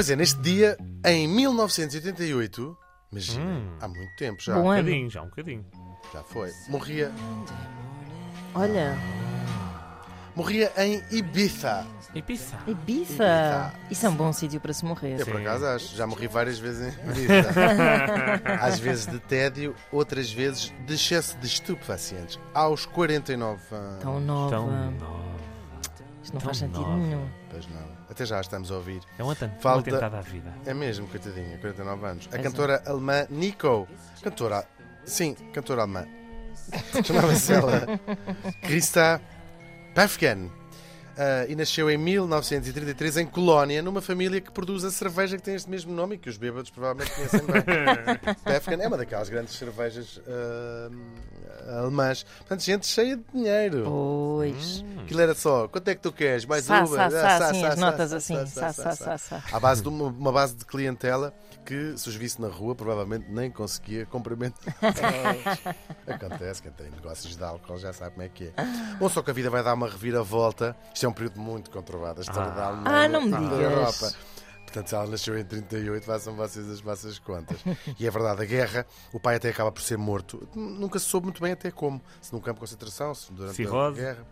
Pois é, neste dia, em 1988, imagina, Hum. há muito tempo já, Um ano. bocadinho, já um bocadinho. já foi, morria, Olha, morria em Ibiza. E pizza. Ibiza. Ibiza. Isso é um bom sítio para se morrer. Eu por Sim. acaso acho, já morri várias vezes em Ibiza. Às vezes de tédio, outras vezes de excesso de estupefacientes. Aos 49 anos. Tão nova. Tão nova. Isto não tão faz sentido nova. nenhum. Pois não. Até já estamos a ouvir. É uma, tan- Falta- uma tentada à vida. É mesmo, coitadinha, 49 anos. A é. cantora alemã Nico. Cantora. Sim, cantora alemã. Chamava-se ela Christa Päfgen. Ah, e nasceu em 1933 em Colónia, numa família que produz a cerveja que tem este mesmo nome e que os bêbados provavelmente conhecem bem. É uma daquelas grandes cervejas ah, alemãs. Portanto, gente cheia de dinheiro. Pois. Aquilo era só, quanto é que tu queres? Mais Sá, uma? sá, Ah, sá, sá, sim, sá, as notas sá, assim. sá, Sá, sá, sá, sá. sá, sá. À base de uma, uma base de clientela que, se os visse na rua, provavelmente nem conseguia cumprimentar. Acontece, quem tem negócios de álcool já sabe como é que é. Bom, só que a vida vai dar uma reviravolta. Isto é um período muito conturbado. A história Ah. da Alemanha Ah, não me da digas. Europa. Portanto, se ela nasceu em 38, façam vocês as vossas contas. E é verdade, a guerra, o pai até acaba por ser morto. Nunca se soube muito bem até como. Se num campo de concentração, se durante Cirrose? a guerra.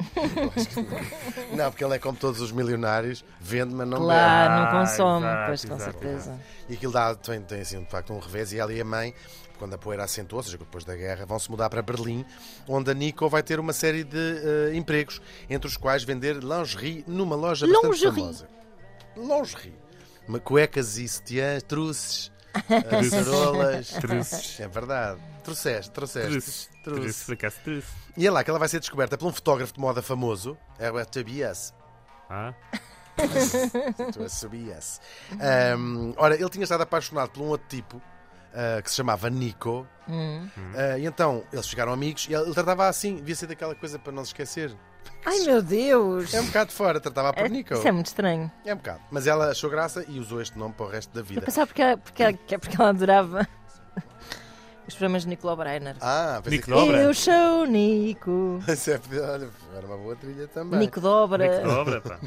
Não. Porque ele é como todos os milionários, vende, mas não bebe. Claro, não Ah, consome. exato, Pois, com exato, certeza. E aquilo dá, tem, tem assim, de facto um revés. E ela e a mãe, quando a poeira assentou, ou seja, depois da guerra, vão se mudar para Berlim, onde a Nico vai ter uma série de eh, empregos, entre os quais vender lingerie numa loja bastante Lingerie. famosa. Lingerie. Uma cuecas e sutiãs, truces, eh, cerolas. Truces. É verdade. Trouxeste, trouxeste. Truces. Truces. E é lá que ela vai ser descoberta por um fotógrafo de moda famoso, é o Tobias. Ah, Tu a sabias. Ahm, ora, ele tinha estado apaixonado por um outro tipo ah, que se chamava Nico. Hum. Ah, e então eles ficaram amigos e ele, tratava assim, devia ser daquela coisa para não se esquecer. Ai meu Deus! É um bocado fora, tratava por É- Nico. Isso é muito estranho. É um bocado. Mas ela achou graça e usou este nome para o resto da Eu vida. pensava porque, porque, ela- que é porque ela adorava os programas de Nicolau Breiner. Ah, Nico que... Dobra. Eu sou Nico. É- olha, era uma boa trilha também. Nico Dobra. Nico dobra, pá.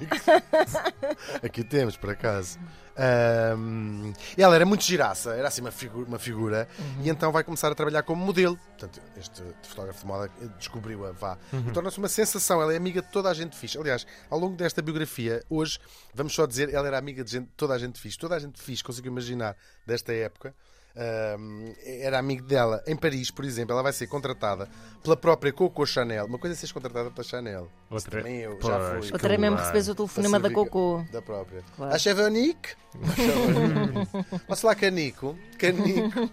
Aqui temos, por acaso. Ahm, ela era muito giraça, era assim uma figura, uma figura e então vai começar a trabalhar como modelo. Portanto, este fotógrafo de moda descobriu-a, vá. E torna-se uma sensação. Ela é amiga de toda a gente fixe. Aliás, ao longo desta biografia, hoje, vamos só dizer, ela era amiga de gente- toda a gente fixe. Toda a gente fixe, consigo imaginar, desta época. Era amigo dela em Paris, por exemplo. Ela vai ser contratada pela própria Coco Chanel. Uma coisa é seres contratada pela Chanel. Outra- também eu Pois, já fui. Outra é mesmo Claro. receberes o telefonema da. Cocô. Da própria. Claro. A Chevonique? Posso lá Canico? Canico.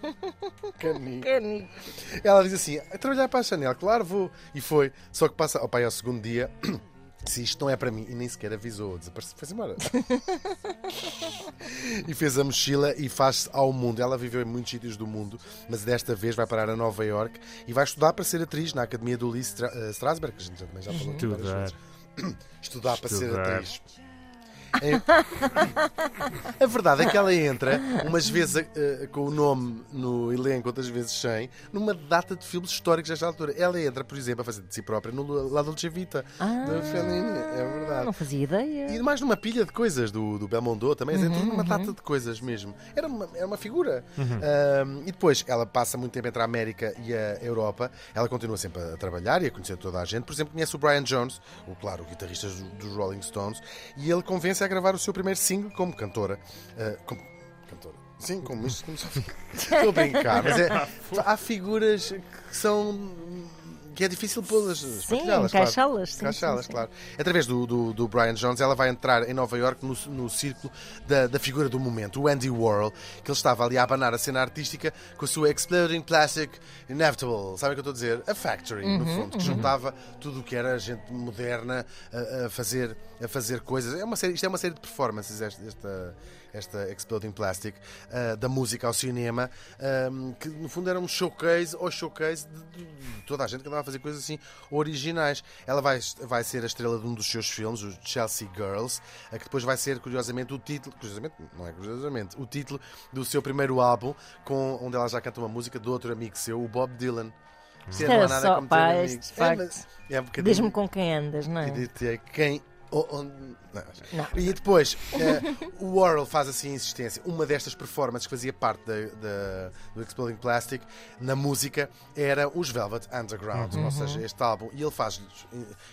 Canico. Ela diz assim: "A trabalhar para a Chanel, claro, vou. E foi. Só que passa ao pai ao segundo dia. Se isto não é para mim, e nem sequer avisou, desapareceu, foi-se embora. e fez a mochila e faz-se ao mundo. Ela viveu em muitos sítios do mundo, mas desta vez vai parar a Nova York e vai estudar para ser atriz na Academia do Lee eh, Strasberg, que a gente também já falou Estudar. vezes. Estudar para ser Estudar. atriz. Em- A verdade é que ela entra, umas vezes eh, com o nome no elenco, outras vezes sem, numa data de filmes históricos desta altura. Ela entra, por exemplo, a fazer de si própria no La Dolce Vita, Ah. da Fellini. É verdade. Não fazia ideia. E mais numa pilha de coisas do, do Belmondo também, Uhum, entrou numa data de coisas mesmo. Era uma, era uma figura. Ahm, e depois ela passa muito tempo entre a América e a Europa. Ela continua sempre a trabalhar e a conhecer toda a gente. Por exemplo, conhece o Brian Jones, o claro, o guitarrista dos, dos Rolling Stones, e ele convence a gravar o seu primeiro single como cantora. Ah, como, cantora. Sim, como isto começou. Estou a brincar, mas é, há figuras que são. Que é difícil pô-las. Partilhá-las, claro. encaixá-las. sim, Encaixá-las, claro. Através do, do, do Brian Jones, ela vai entrar em Nova York no, no círculo da, da figura do momento, o Andy Warhol, que ele estava ali a abanar a cena artística com a sua Exploding Plastic Inevitable. Sabem o que eu estou a dizer? A Factory, no Uhum, fundo, que juntava tudo o que era gente moderna a, a fazer, a fazer coisas. É uma série, isto é uma série de performances, esta, esta, esta Exploding Plastic, ah, da música ao cinema, que no fundo era um showcase ou showcase de, de- toda a gente que andava a fazer coisas assim originais. Ela vai, vai ser a estrela de um dos seus filmes, os Chelsea Girls, a que depois vai ser, curiosamente, o título, curiosamente, não é curiosamente, o título do seu primeiro álbum, com, onde ela já canta uma música de outro amigo seu, o Bob Dylan. Isto é, Era só- pá, este É, facto. é um Diz-me com quem andas, não é? dir-te-ei quem O- onde- não. Não. E depois, eh, o Warhol faz assim a insistência. Uma destas performances que fazia parte da, da- do Exploding Plastic na música era os Velvet Underground, Uhum. ou seja, este álbum. E ele faz,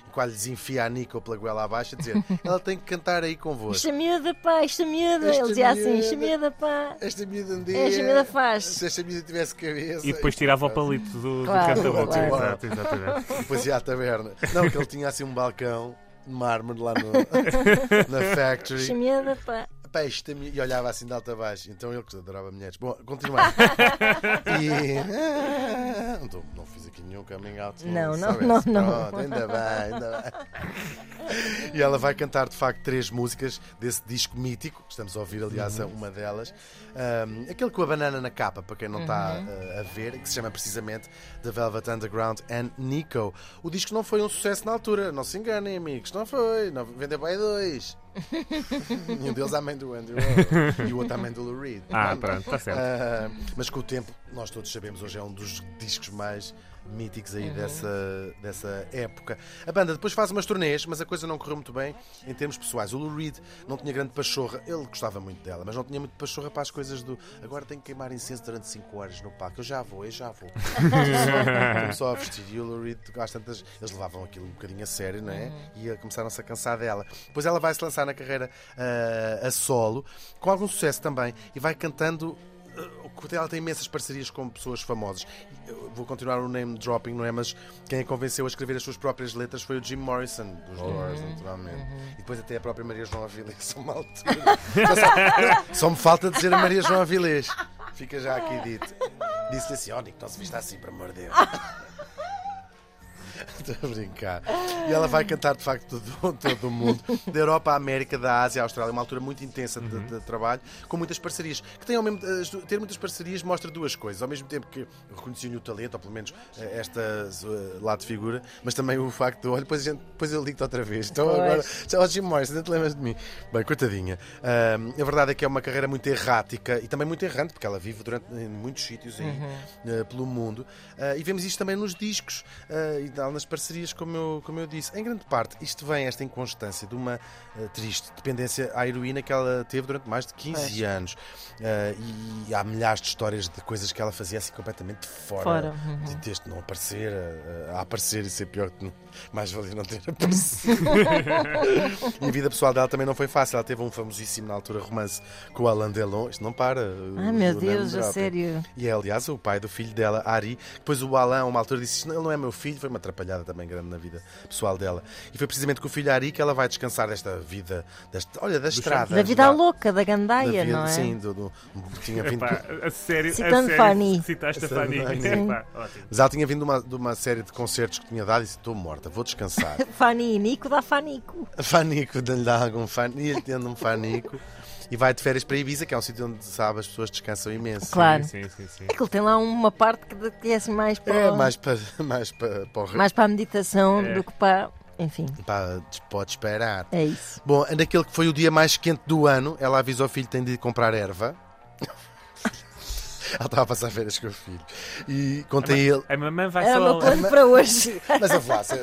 enquanto lhes enfia a Nico pela goela abaixo, a dizer: ela tem que cantar aí convosco. Esta miúda, pá, esta miúda. Esta Ele dizia assim, esta miúda, pá. Esta miúda um dia. Esta miúda faz. Se esta miúda tivesse cabeça. E depois tirava o palito do, do Claro, canta-boca. claro. Exato, exatamente. Depois ia à taberna. Não, que ele tinha assim um balcão mármore lá no, na factory. Pá. Mi- E olhava assim de alto a baixo. Então ele que adorava mulheres. Bom, continuar. e. Ah, Não, não fiz aqui nenhum coming out. Não, não, soubesse. não, não. Pronto, ainda bem, ainda bem. E ela vai cantar de facto três músicas desse disco mítico, estamos a ouvir, aliás, Uhum. uma delas. Um, aquele com a banana na capa, para quem não está Uhum. uh, a ver, que se chama precisamente The Velvet Underground and Nico. O disco não foi um sucesso na altura, não se enganem, amigos, não foi. Não, vendeu bem dois. E um deles à mãe do Andrew e o outro à mãe do Lou Reed. Ah, pronto, está certo. Ah, mas com o tempo, nós todos sabemos, hoje é um dos discos mais míticos aí dessa, dessa época. A banda depois faz umas turnês, mas a coisa não correu muito bem em termos pessoais. O Lou Reed não tinha grande pachorra, ele gostava muito dela, mas não tinha muito pachorra para as coisas do agora tenho que queimar incenso durante 5 horas no palco. Eu já vou, eu já vou. Começou a vestir e o Lou Reed, às tantas, eles levavam aquilo um bocadinho a sério, não é? E começaram-se a cansar dela. Depois ela vai se lançar na carreira ah, a solo, com algum sucesso também, e vai cantando uh, ela tem imensas parcerias com pessoas famosas. Eu vou continuar o name dropping, não é? Mas quem a convenceu a escrever as suas próprias letras foi o Jim Morrison, dos Doors, naturalmente. E depois até a própria Maria João Avilés, uma altura. só, só me falta dizer a Maria João Avilés. Fica já aqui dito. Disse-lhe assim: Ó, Nico, não se vista assim, por amor de Deus. Estou a brincar. E ela vai cantar de facto todo, todo o mundo, da Europa à América, da Ásia à Austrália, uma altura muito intensa de, de trabalho, com muitas parcerias. Que tem ao mesmo, du- ter muitas parcerias mostra duas coisas. Ao mesmo tempo que reconheciam o talento, ou pelo menos eh, esta eh, lado de figura, mas também o facto de, olha, depois, gente, depois eu ligo-te outra vez. Então Pois. agora, já, oh, Jim Morrison, não te lembras de mim? Bem, coitadinha. Ahm, a verdade é que é uma carreira muito errática e também muito errante, porque ela vive durante, em muitos sítios aí, eh, pelo mundo. Ah, e vemos isto também nos discos ah, e tal, nas parcerias, como eu, como eu disse. Em grande parte, isto vem, esta inconstância, de uma ah, triste dependência à heroína que ela teve durante mais de 15 Pois. anos. Ah, e há milhares de histórias de coisas que ela fazia assim completamente fora, Fora, uhum. de texto não aparecer, a, a aparecer e ser pior que não, mais valia não ter aparecido. e a vida pessoal dela também não foi fácil. Ela teve um famosíssimo na altura romance com o Alain Delon. Isto não para. Ai meu Deus, a sério. E é, aliás, o pai do filho dela, Ari. Depois o Alain, uma altura, disse: "Não, Ele não é meu filho. Foi uma atrapalhada também grande na vida pessoal dela. E foi precisamente com o filho Ari que ela vai descansar desta vida, desta, olha, da estrada. Da vida lá, louca, da da gandaia, vida- não é? Sim, do, do- tinha vindo. Epá, a sério, a Citando sério, Fanny. Citaste a Fanny. Fanny. Epá, ótimo. Mas ela tinha vindo de uma, de uma série de concertos que tinha dado e disse: Estou morta, vou descansar. E Nico dá Fanico. Fanico, dá-lhe dá algum fan, e ele tendo um fanico. E vai de férias para Ibiza, que é um sítio onde, sabe, as pessoas descansam imenso. Claro. Sim, sim, sim. Aquilo tem lá uma parte que é assim mais para, É mais para, mais para, para, o mais para a meditação É. do que para. Enfim, para pode esperar. é isso. Bom, naquele que foi o dia mais quente do ano, ela avisa ao filho que tem de ir comprar erva. ela estava a passar férias com o filho. E conta a ele. A mamãe vai Era o só. meu plano para hoje. Mas a falar, se,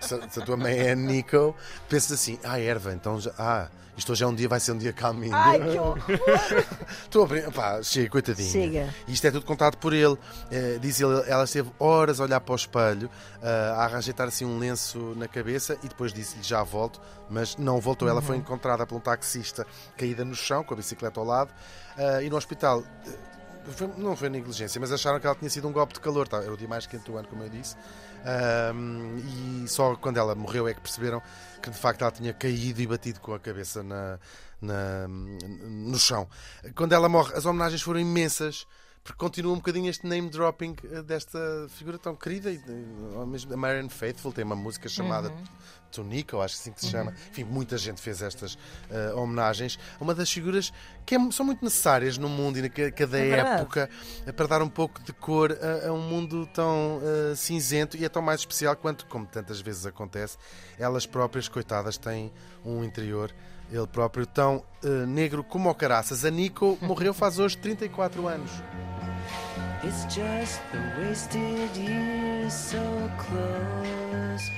se- se a tua mãe é Nico, pensas assim: ah, erva, então já. Ah, isto hoje é um dia, vai ser um dia calminho. Ai, que horror. Estou a brin- pá, chega, coitadinha. Chega. E isto é tudo contado por ele. Eh, diz ele, ela esteve horas a olhar para o espelho, ah, a arranjar assim um lenço na cabeça e depois disse-lhe já volto, mas não voltou. Ela Uhum. foi encontrada por um taxista caída no chão, com a bicicleta ao lado, ah, e no hospital. Foi- não foi negligência, mas acharam que ela tinha sido um golpe de calor. Tá? Era o dia mais quente do ano, como eu disse. Ahm, e só quando ela morreu é que perceberam que de facto ela tinha caído e batido com a cabeça na, na- no chão. Quando ela morre, as homenagens foram imensas. Porque continua um bocadinho este name dropping eh, desta figura tão querida. e, eh, mesmo- A Marianne Faithful tem uma música chamada Tonica, eu acho assim que se chama. Enfim, muita gente fez estas eh, homenagens. Uma das figuras que é- são muito necessárias no mundo e na ca- cada É época para dar um pouco de cor a, a um mundo tão eh, cinzento e é tão mais especial quanto, como tantas vezes acontece, elas próprias, coitadas, têm um interior. Ele próprio tão eh, negro como o caraças. A Nico morreu faz hoje 34 anos. It's just the wasted years so close.